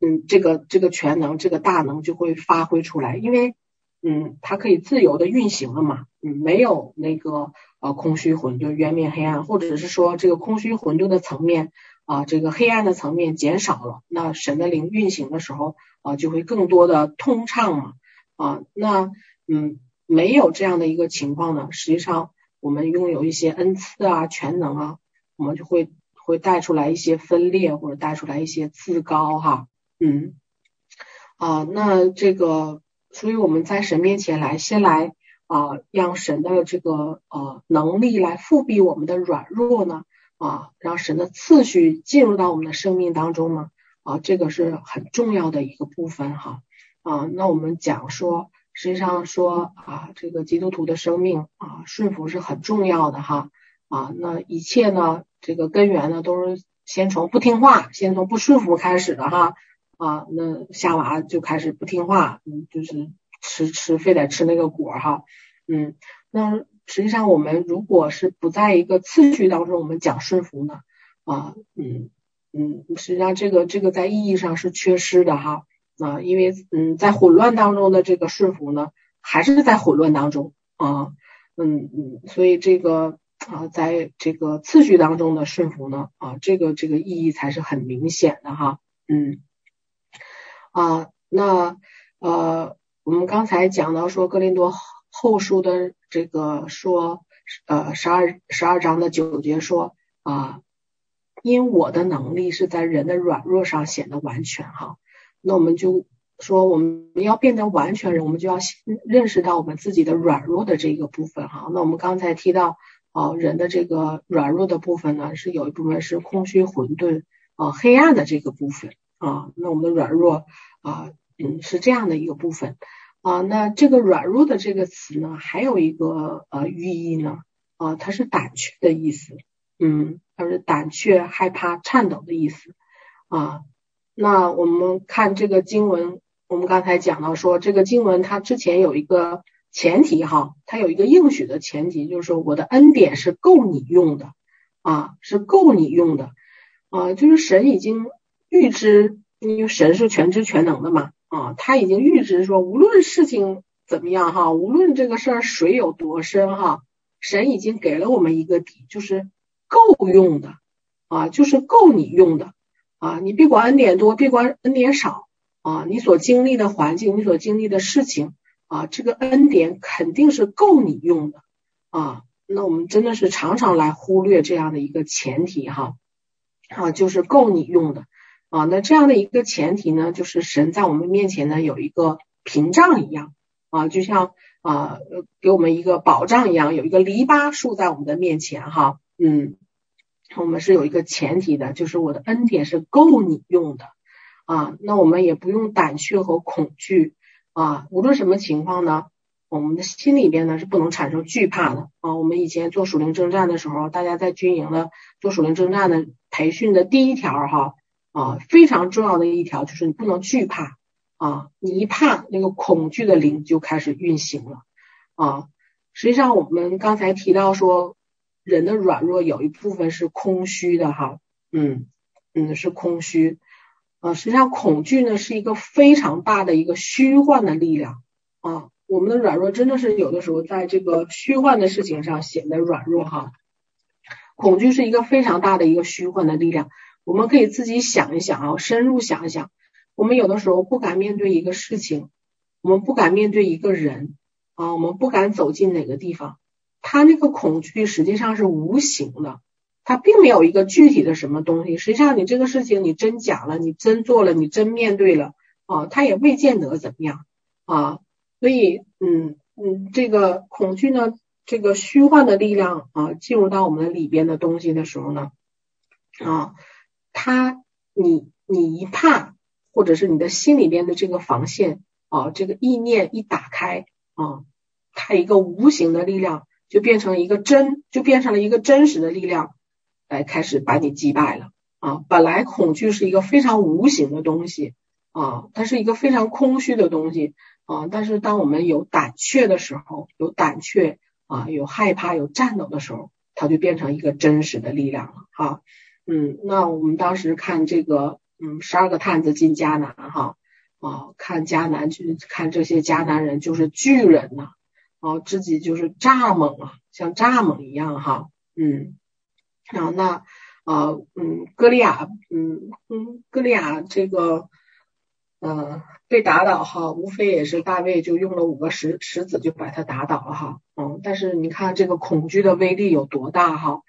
嗯这个这个全能这个大能就会发挥出来，因为嗯它可以自由的运行了嘛，嗯没有那个呃空虚混沌渊面黑暗，或者是说这个空虚混沌的层面。啊，这个黑暗的层面减少了，那神的灵运行的时候啊，就会更多的通畅嘛。啊，那嗯，没有这样的一个情况呢，实际上我们拥有一些恩赐啊、全能啊，我们就会会带出来一些分裂，或者带出来一些自高哈。嗯，啊，那这个，所以我们在神面前来，先来啊，让神的这个呃能力来复辟我们的软弱呢。啊，让神的次序进入到我们的生命当中呢，啊，这个是很重要的一个部分哈。啊，那我们讲说，实际上说啊，这个基督徒的生命啊，顺服是很重要的哈。啊，那一切呢，这个根源呢，都是先从不听话，先从不顺服开始的哈。啊，那夏娃就开始不听话，嗯，就是吃吃，非得吃那个果哈。嗯，那。实际上，我们如果是不在一个次序当中，我们讲顺服呢，啊，嗯嗯，实际上这个这个在意义上是缺失的哈，啊，因为嗯，在混乱当中的这个顺服呢，还是在混乱当中啊，嗯嗯，所以这个啊，在这个次序当中的顺服呢，啊，这个这个意义才是很明显的哈，嗯，啊，那呃。我们刚才讲到说哥林多后书的这个说，呃，十二十二章的九节说啊，因我的能力是在人的软弱上显得完全哈。那我们就说我们要变得完全人，我们就要认识到我们自己的软弱的这个部分哈。那我们刚才提到啊，人的这个软弱的部分呢，是有一部分是空虚混沌啊，黑暗的这个部分啊。那我们的软弱啊。嗯，是这样的一个部分啊。那这个软弱的这个词呢，还有一个呃寓意呢啊，它是胆怯的意思。嗯，它是胆怯、害怕、颤抖的意思啊。那我们看这个经文，我们刚才讲到说，这个经文它之前有一个前提哈，它有一个应许的前提，就是说我的恩典是够你用的啊，是够你用的啊，就是神已经预知，因为神是全知全能的嘛。啊，他已经预知说，无论事情怎么样哈，无论这个事儿水有多深哈，神已经给了我们一个底，就是够用的啊，就是够你用的啊。你别管恩典多，别管恩典少啊，你所经历的环境，你所经历的事情啊，这个恩典肯定是够你用的啊。那我们真的是常常来忽略这样的一个前提哈，啊，就是够你用的。啊，那这样的一个前提呢，就是神在我们面前呢有一个屏障一样啊，就像啊给我们一个保障一样，有一个篱笆竖在我们的面前哈，嗯，我们是有一个前提的，就是我的恩典是够你用的啊，那我们也不用胆怯和恐惧啊，无论什么情况呢，我们的心里边呢是不能产生惧怕的啊。我们以前做属灵征战的时候，大家在军营的做属灵征战的培训的第一条哈。啊，非常重要的一条就是你不能惧怕啊！你一怕，那个恐惧的灵就开始运行了啊！实际上，我们刚才提到说，人的软弱有一部分是空虚的哈，嗯嗯，是空虚啊。实际上，恐惧呢是一个非常大的一个虚幻的力量啊。我们的软弱真的是有的时候在这个虚幻的事情上显得软弱哈。恐惧是一个非常大的一个虚幻的力量。我们可以自己想一想啊，深入想一想。我们有的时候不敢面对一个事情，我们不敢面对一个人啊，我们不敢走进哪个地方。他那个恐惧实际上是无形的，他并没有一个具体的什么东西。实际上，你这个事情你真讲了，你真做了，你真面对了啊，他也未见得怎么样啊。所以，嗯嗯，这个恐惧呢，这个虚幻的力量啊，进入到我们的里边的东西的时候呢，啊。他，你你一怕，或者是你的心里边的这个防线啊，这个意念一打开啊，它一个无形的力量就变成一个真，就变成了一个真实的力量，来开始把你击败了啊。本来恐惧是一个非常无形的东西啊，它是一个非常空虚的东西啊。但是当我们有胆怯的时候，有胆怯啊，有害怕，有颤抖的时候，它就变成一个真实的力量了哈。嗯，那我们当时看这个，嗯，十二个探子进迦南哈，啊，看迦南去看这些迦南人就是巨人呐，啊，自己就是蚱蜢啊，像蚱蜢一样哈，嗯，然后那啊，嗯，歌利亚，嗯嗯，歌利亚这个，呃，被打倒哈，无非也是大卫就用了五个石石子就把他打倒了哈，嗯，但是你看这个恐惧的威力有多大哈。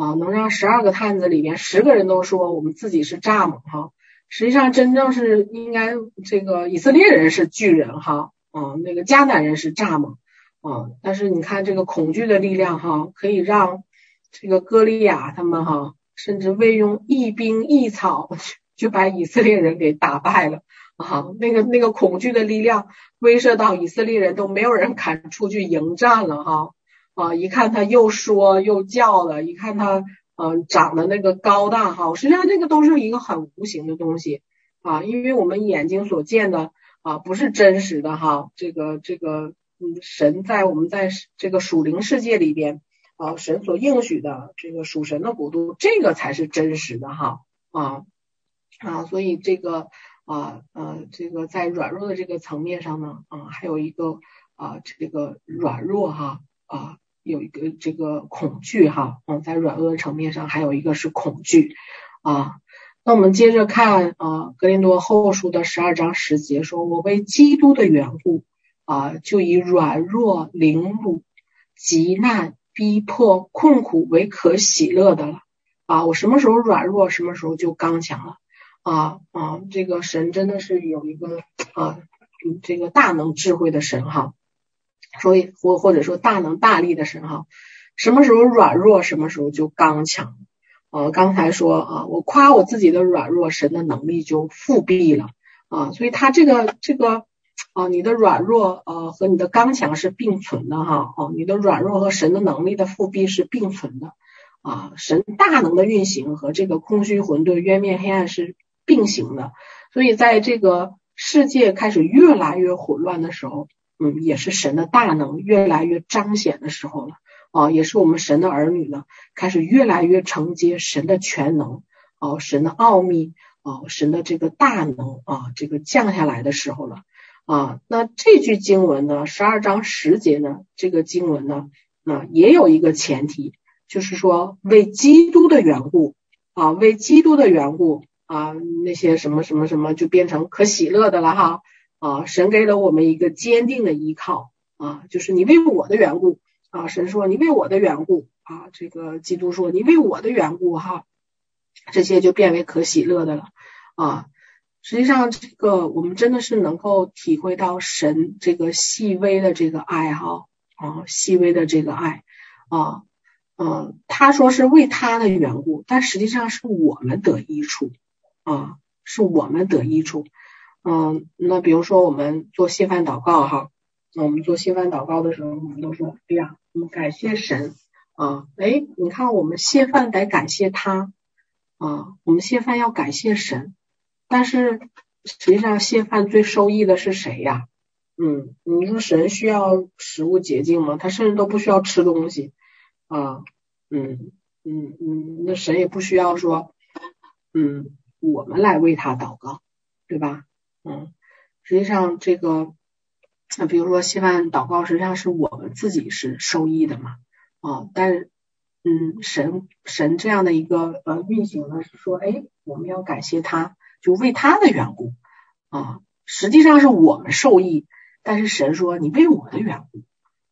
啊，能让十二个探子里面十个人都说我们自己是蚱蜢哈，实际上真正是应该这个以色列人是巨人哈，啊，那个迦南人是蚱蜢啊，但是你看这个恐惧的力量哈，可以让这个歌利亚他们哈，甚至未用一兵一草就把以色列人给打败了啊，那个那个恐惧的力量威慑到以色列人都没有人敢出去迎战了哈。啊一看他又说又叫的，一看他嗯、长得那个高大哈，实际上这个都是一个很无形的东西啊，因为我们眼睛所见的啊不是真实的哈，这个这个嗯神在我们在这个属灵世界里边啊，神所应许的这个属神的国度，这个才是真实的哈啊啊，所以这个啊呃这个在软弱的这个层面上呢啊，还有一个啊这个软弱哈啊。有一个这个恐惧哈，嗯，在软弱的层面上，还有一个是恐惧啊。那我们接着看啊，格林多后书的十二章十节说：“我为基督的缘故啊，就以软弱、凌辱、急难、逼迫、困苦为可喜乐的了。啊，我什么时候软弱，什么时候就刚强了。啊啊，这个神真的是有一个啊，这个大能智慧的神哈。所以或或者说大能大力的神哈，什么时候软弱，什么时候就刚强。呃，刚才说啊，我夸我自己的软弱，神的能力就复辟了啊。所以他这个这个。啊，你的软弱呃和你的刚强是并存的哈，哦，你的软弱和神的能力的复辟是并存的啊，神大能的运行和这个空虚混沌渊面黑暗是并行的，所以在这个世界开始越来越混乱的时候，嗯，也是神的大能越来越彰显的时候了啊，也是我们神的儿女呢开始越来越承接神的全能啊，神的奥秘啊，神的这个大能啊，这个降下来的时候了。啊，那这句经文呢，十二章十节呢，这个经文呢，啊，也有一个前提，就是说为基督的缘故啊，为基督的缘故啊，那些什么什么什么就变成可喜乐的了哈啊，神给了我们一个坚定的依靠啊，就是你为我的缘故啊，神说你为我的缘故啊，这个基督说你为我的缘故哈，这些就变为可喜乐的了啊。实际上，这个我们真的是能够体会到神这个细微的这个爱哈啊，细微的这个爱啊，嗯，他说是为他的缘故，但实际上是我们得益处啊，是我们得益处。嗯，那比如说我们做谢饭祷告哈，那我们做谢饭祷告的时候，我们都说，哎呀，我们感谢神啊，哎，你看我们谢饭得感谢他啊，我们谢饭要感谢神。但是实际上，谢饭最受益的是谁呀？嗯，你说神需要食物洁净吗？他甚至都不需要吃东西啊。嗯嗯嗯，那神也不需要说，嗯，我们来为他祷告，对吧？嗯，实际上这个，那比如说希望祷告，实际上是我们自己是受益的嘛。啊，但是嗯，神神这样的一个呃运行呢，是说，哎，我们要感谢他。就为他的缘故啊，实际上是我们受益，但是神说你为我的缘故，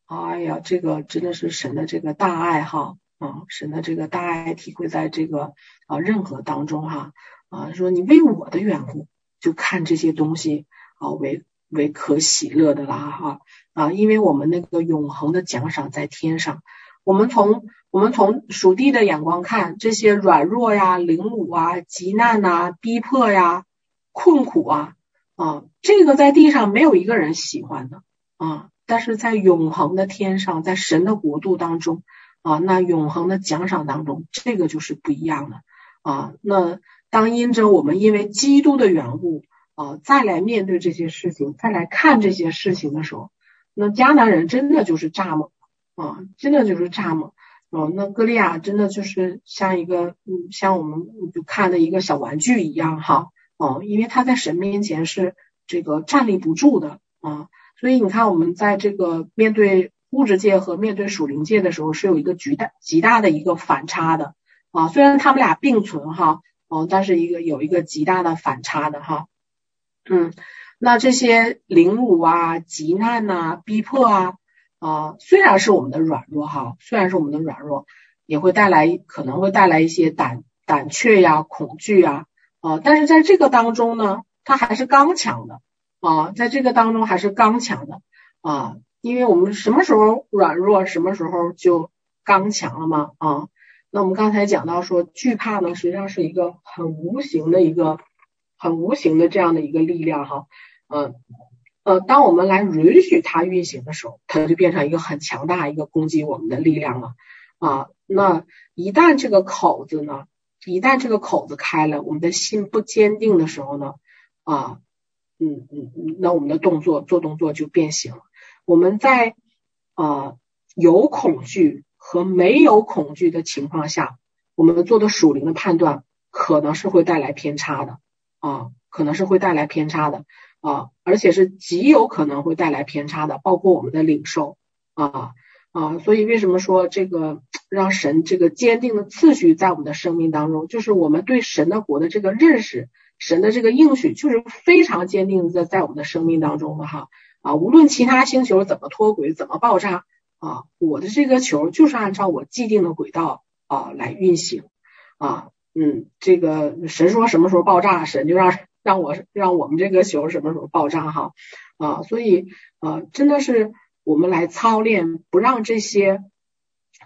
哎呀，这个真的是神的这个大爱哈啊，神的这个大爱体会在这个啊任何当中哈啊，说你为我的缘故，就看这些东西啊为为可喜乐的啦哈啊，因为我们那个永恒的奖赏在天上，我们从。我们从属地的眼光看，这些软弱呀、凌辱啊、急难呐、逼迫呀、困苦啊，啊，这个在地上没有一个人喜欢的啊，但是在永恒的天上，在神的国度当中啊，那永恒的奖赏当中，这个就是不一样的啊。那当因着我们因为基督的缘故啊，再来面对这些事情，再来看这些事情的时候，那迦南人真的就是蚱蜢啊，真的就是蚱蜢。哦，那歌利亚真的就是像一个，嗯，像我们就看的一个小玩具一样哈，哦，因为他在神面前是这个站立不住的啊，所以你看我们在这个面对物质界和面对属灵界的时候是有一个巨大极大的一个反差的啊，虽然他们俩并存哈，哦，但是一个有一个极大的反差的哈，嗯，那这些凌辱啊、急难呐、逼迫啊。啊，虽然是我们的软弱哈，虽然是我们的软弱，也会带来可能会带来一些胆胆怯呀、恐惧呀，啊，但是在这个当中呢，他还是刚强的啊，在这个当中还是刚强的啊，因为我们什么时候软弱，什么时候就刚强了嘛啊。那我们刚才讲到说，惧怕呢，实际上是一个很无形的一个很无形的这样的一个力量哈，嗯、呃，当我们来允许它运行的时候，它就变成一个很强大一个攻击我们的力量了啊。那一旦这个口子呢，一旦这个口子开了，我们的心不坚定的时候呢，啊，嗯嗯嗯，那我们的动作做动作就变形了。我们在啊有恐惧和没有恐惧的情况下，我们做的属灵的判断可能是会带来偏差的啊，可能是会带来偏差的。啊，而且是极有可能会带来偏差的，包括我们的领受啊啊，所以为什么说这个让神这个坚定的次序在我们的生命当中，就是我们对神的国的这个认识，神的这个应许，就是非常坚定的在我们的生命当中的哈啊，无论其他星球怎么脱轨、怎么爆炸啊，我的这个球就是按照我既定的轨道啊来运行啊，嗯，这个神说什么时候爆炸，神就让让我让我们这个球什么时候爆炸哈啊，所以啊，真的是我们来操练，不让这些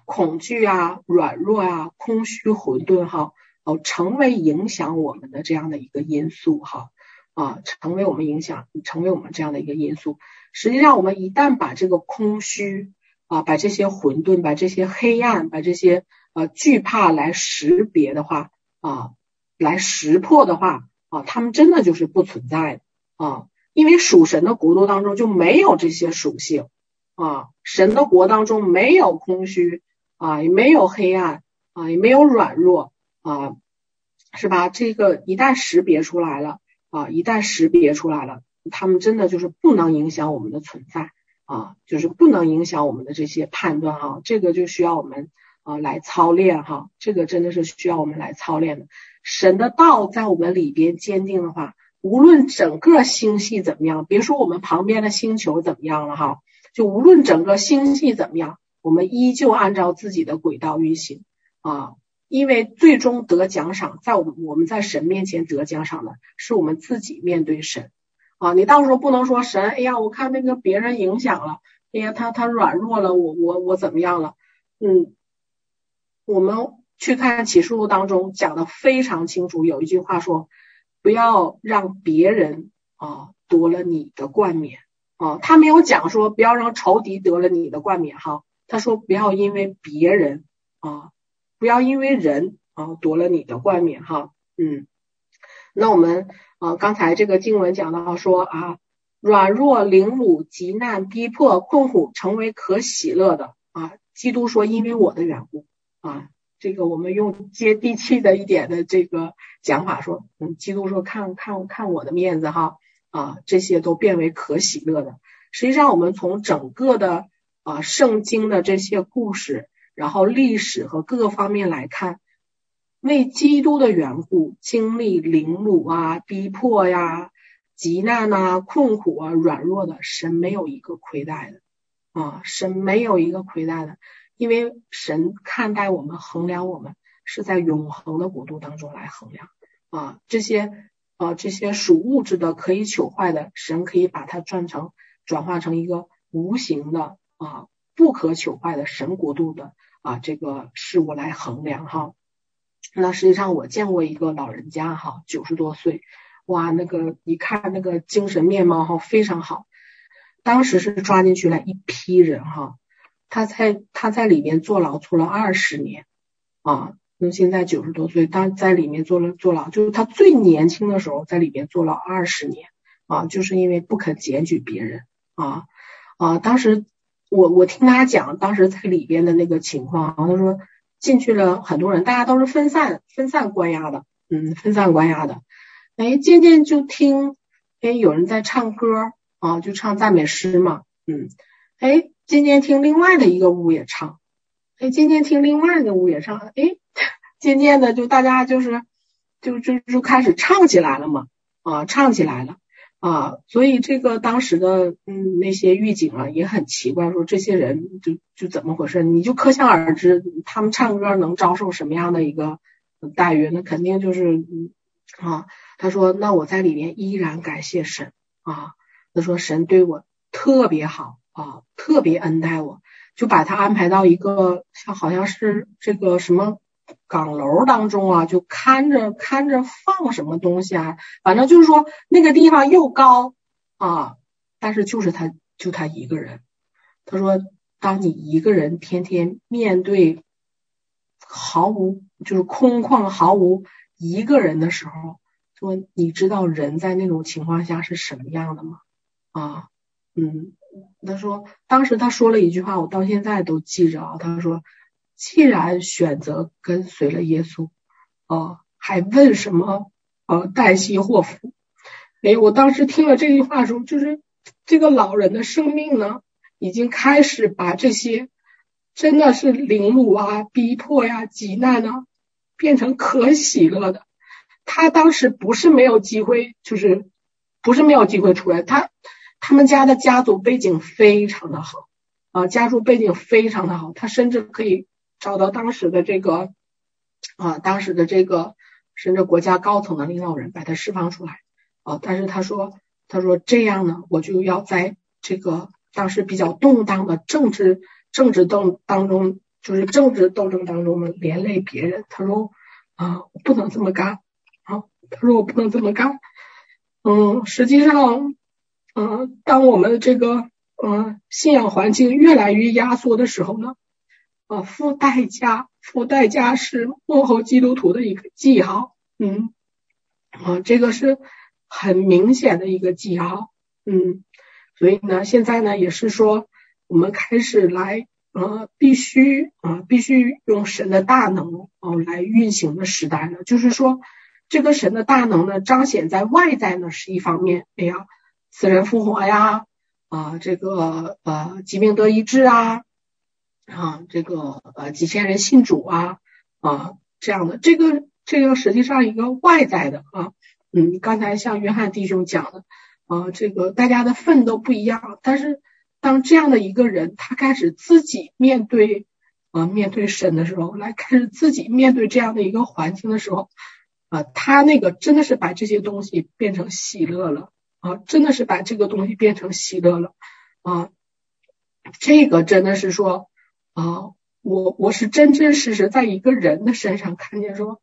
恐惧啊、软弱啊、空虚、混沌哈，哦，成为影响我们的这样的一个因素哈。啊，成为我们影响，成为我们这样的一个因素。实际上，我们一旦把这个空虚啊，把这些混沌，把这些黑暗，把这些呃惧怕来识别的话啊，来识破的话啊，他们真的就是不存在的啊。因为属神的国度当中就没有这些属性啊，神的国当中没有空虚啊，也没有黑暗啊，也没有软弱啊，是吧？这个一旦识别出来了。啊，一旦识别出来了，他们真的就是不能影响我们的存在啊，就是不能影响我们的这些判断哈，这个就需要我们啊来操练哈，这个真的是需要我们来操练的。神的道在我们里边坚定的话，无论整个星系怎么样，别说我们旁边的星球怎么样了哈，就无论整个星系怎么样，我们依旧按照自己的轨道运行啊。因为最终得奖赏，在我们我们在神面前得奖赏的是我们自己面对神啊！你到时候不能说神，哎呀，我看那个别人影响了，哎呀，他他软弱了，我我我怎么样了？嗯，我们去看启示录当中讲的非常清楚，有一句话说，不要让别人啊夺了你的冠冕啊，他没有讲说不要让仇敌得了你的冠冕哈，他说不要因为别人啊。不要因为人啊夺了你的冠冕哈，嗯，那我们啊刚才这个经文讲到说啊，软弱、凌辱、急难、逼迫、困苦成为可喜乐的啊，基督说因为我的缘故啊，这个我们用接地气的一点的这个讲法说，嗯，基督说看看看我的面子哈啊，这些都变为可喜乐的。实际上我们从整个的啊圣经的这些故事。然后历史和各个方面来看，为基督的缘故，经历凌辱啊、逼迫呀、急难啊、困苦啊、软弱的，神没有一个亏待的啊，神没有一个亏待的，因为神看待我们、衡量我们，是在永恒的国度当中来衡量啊，这些啊这些属物质的可以朽坏的，神可以把它转成转化成一个无形的啊。不可朽坏的神国度的啊，这个事物来衡量哈。那实际上我见过一个老人家哈，九十多岁，哇，那个一看那个精神面貌哈非常好。当时是抓进去了一批人哈，他在他在里面坐牢坐了二十年啊。那现在九十多岁，当在里面坐了坐牢，就是他最年轻的时候在里面坐了二十年啊，就是因为不肯检举别人啊啊，当时。我我听他讲当时在里边的那个情况，然后他说进去了很多人，大家都是分散分散关押的，嗯，分散关押的。哎，渐渐就听，哎，有人在唱歌啊，就唱赞美诗嘛，嗯，哎，渐渐听另外的一个屋也唱，哎，渐渐听另外的屋也唱，哎，渐渐的就大家就是就就就开始唱起来了嘛，啊，唱起来了。啊，所以这个当时的嗯那些狱警啊也很奇怪，说这些人就就怎么回事？你就可想而知，他们唱歌能遭受什么样的一个待遇？那肯定就是嗯啊，他说那我在里面依然感谢神啊，他说神对我特别好啊，特别恩待我，就把他安排到一个像好像是这个什么。岗楼当中啊，就看着看着放什么东西啊，反正就是说那个地方又高啊，但是就是他就他一个人。他说，当你一个人天天面对毫无就是空旷毫无一个人的时候，说你知道人在那种情况下是什么样的吗？啊，嗯，他说当时他说了一句话，我到现在都记着啊，他说。既然选择跟随了耶稣，哦，还问什么呃旦夕祸福？哎，我当时听了这句话的时候，就是这个老人的生命呢，已经开始把这些真的是凌辱啊、逼迫呀、啊、急难呢，变成可喜乐的。他当时不是没有机会，就是不是没有机会出来，他他们家的家族背景非常的好啊，家族背景非常的好，他甚至可以找到当时的这个啊，当时的这个甚至国家高层的领导人把他释放出来。啊，但是他说他说这样呢，我就要在这个当时比较动荡的政治政治斗当中，就是政治斗争当中呢，连累别人，他说啊，我不能这么干。啊，他说我不能这么干。嗯，实际上，嗯，当我们这个嗯信仰环境越来越压缩的时候呢，呃，付代价，付代价是幕后基督徒的一个记号，嗯，啊，这个是很明显的一个记号，嗯，所以呢，现在呢也是说，我们开始来，呃，必须啊，必须用神的大能哦来运行的时代了，就是说。这个神的大能呢，彰显在外在呢是一方面，哎呀，死人复活呀，啊，这个呃疾病得医治啊，啊，这个呃几千人信主啊，啊这样的，这个这个实际上一个外在的啊，嗯，刚才像约翰弟兄讲的，啊，这个大家的份都不一样，但是当这样的一个人，他开始自己面对啊面对神的时候，来开始自己面对这样的一个环境的时候。啊，他那个真的是把这些东西变成喜乐了啊，真的是把这个东西变成喜乐了啊，这个真的是说啊，我我是真真实实在一个人的身上看见说，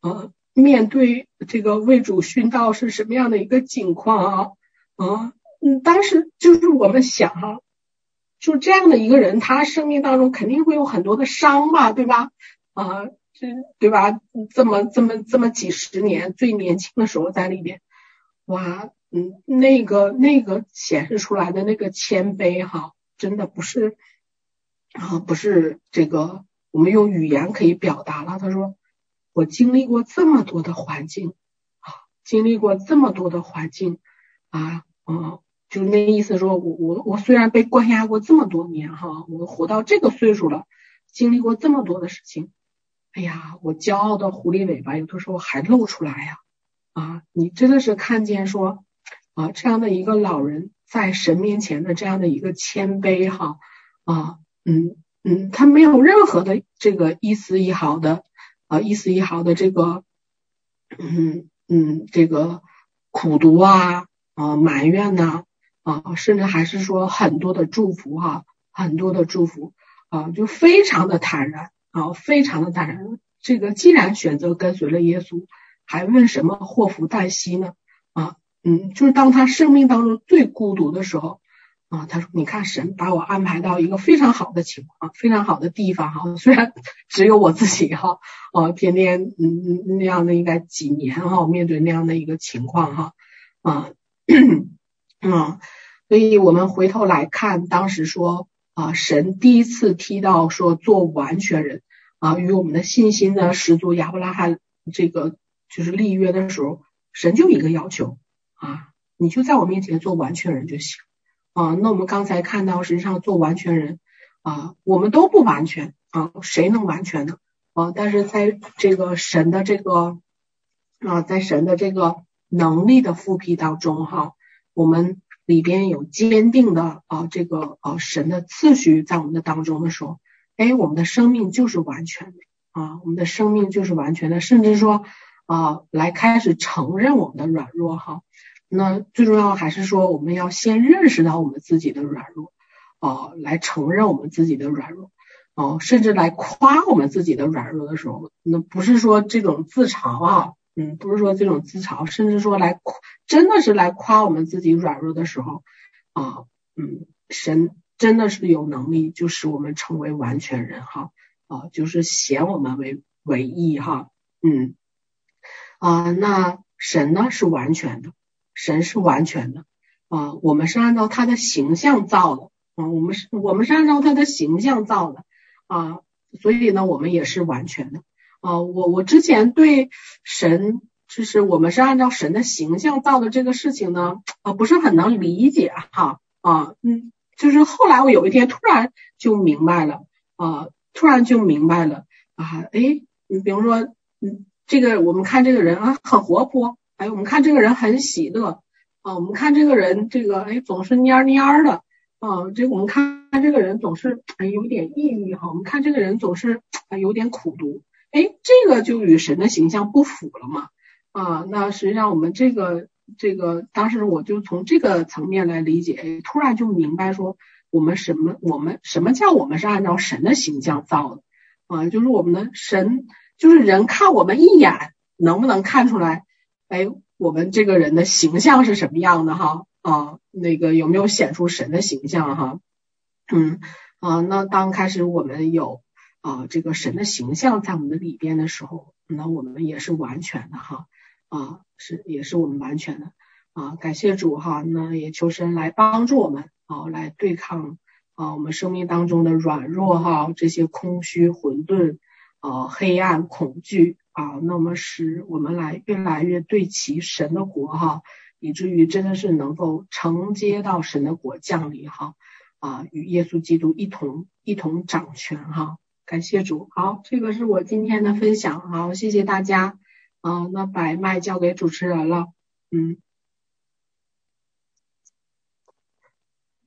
啊，面对这个为主殉道是什么样的一个境况啊啊，嗯，当时就是我们想哈、啊，就这样的一个人，他生命当中肯定会有很多的伤吧，对吧？啊。这对吧？这么这么这么几十年，最年轻的时候在里边，哇，嗯，那个那个显示出来的那个谦卑哈，真的不是啊，不是这个我们用语言可以表达了。他说，我经历过这么多的环境啊，经历过这么多的环境啊，嗯，就那意思说，我我我虽然被关押过这么多年哈，我活到这个岁数了，经历过这么多的事情。哎呀，我骄傲的狐狸尾巴有的时候还露出来呀！啊，你真的是看见说啊，这样的一个老人在神面前的这样的一个谦卑哈啊，嗯嗯，他没有任何的这个一丝一毫的啊一丝一毫的这个嗯嗯这个苦读啊啊埋怨呐啊，甚至还是说很多的祝福哈，很多的祝福啊，就非常的坦然。啊，非常的坦然。这个既然选择跟随了耶稣，还问什么祸福旦夕呢？啊，嗯，就是当他生命当中最孤独的时候，啊，他说：“你看，神把我安排到一个非常好的情况，非常好的地方哈。虽然 [laughs] 只有我自己哈，啊，天天嗯嗯那样的应该几年哈，面对那样的一个情况哈，啊，嗯，所以我们回头来看，当时说。”啊，神第一次提到说做完全人啊，与我们的信心的始祖亚伯拉罕这个就是立约的时候，神就一个要求啊，你就在我面前做完全人就行啊。那我们刚才看到，实际上做完全人啊，我们都不完全啊，谁能完全呢？啊，但是在这个神的这个啊，在神的这个能力的复辟当中哈，我们。里边有坚定的啊，这个啊神的次序在我们的当中的时候，哎，我们的生命就是完全的啊，我们的生命就是完全的，甚至说啊，来开始承认我们的软弱哈。那最重要还是说，我们要先认识到我们自己的软弱啊，来承认我们自己的软弱啊，甚至来夸我们自己的软弱的时候，那不是说这种自嘲啊。嗯，不是说这种自嘲，甚至说来夸，真的是来夸我们自己软弱的时候啊，嗯，神真的是有能力，就使我们成为完全人哈，啊，就是显我们为为义哈，嗯，啊，那神呢是完全的，神是完全的。啊，我们是按照他的形象造的。啊，我们是我们是按照他的形象造的。啊，所以呢，我们也是完全的。啊，我我之前对神就是我们是按照神的形象造的这个事情呢，啊，不是很能理解哈，啊，嗯，就是后来我有一天突然就明白了，啊，突然就明白了，啊，哎，你比如说，嗯，这个我们看这个人啊很活泼，哎，我们看这个人很喜乐，啊，我们看这个人这个哎总是蔫蔫的啊，这我们看这个人总是有点抑郁哈，我们看这个人总是有点苦毒，哎这个就与神的形象不符了嘛啊，那实际上我们这个这个当时我就从这个层面来理解，哎突然就明白说我们什么我们什么叫我们是按照神的形象造的啊，就是我们的神就是人看我们一眼。能不能看出来？哎，我们这个人的形象是什么样的哈？啊，那个有没有显出神的形象哈？嗯啊，那当开始我们有啊这个神的形象在我们的里边的时候，那我们也是完全的哈啊，是也是我们完全的啊，感谢主哈，那也求神来帮助我们啊，来对抗啊我们生命当中的软弱哈，这些空虚、混沌啊、黑暗、恐惧。啊，那么使我们来越来越对齐神的国哈，以至于真的是能够承接到神的国降临哈啊，与耶稣基督一同一同掌权哈，感谢主。好，这个是我今天的分享，好，谢谢大家。啊，那把麦交给主持人了，嗯。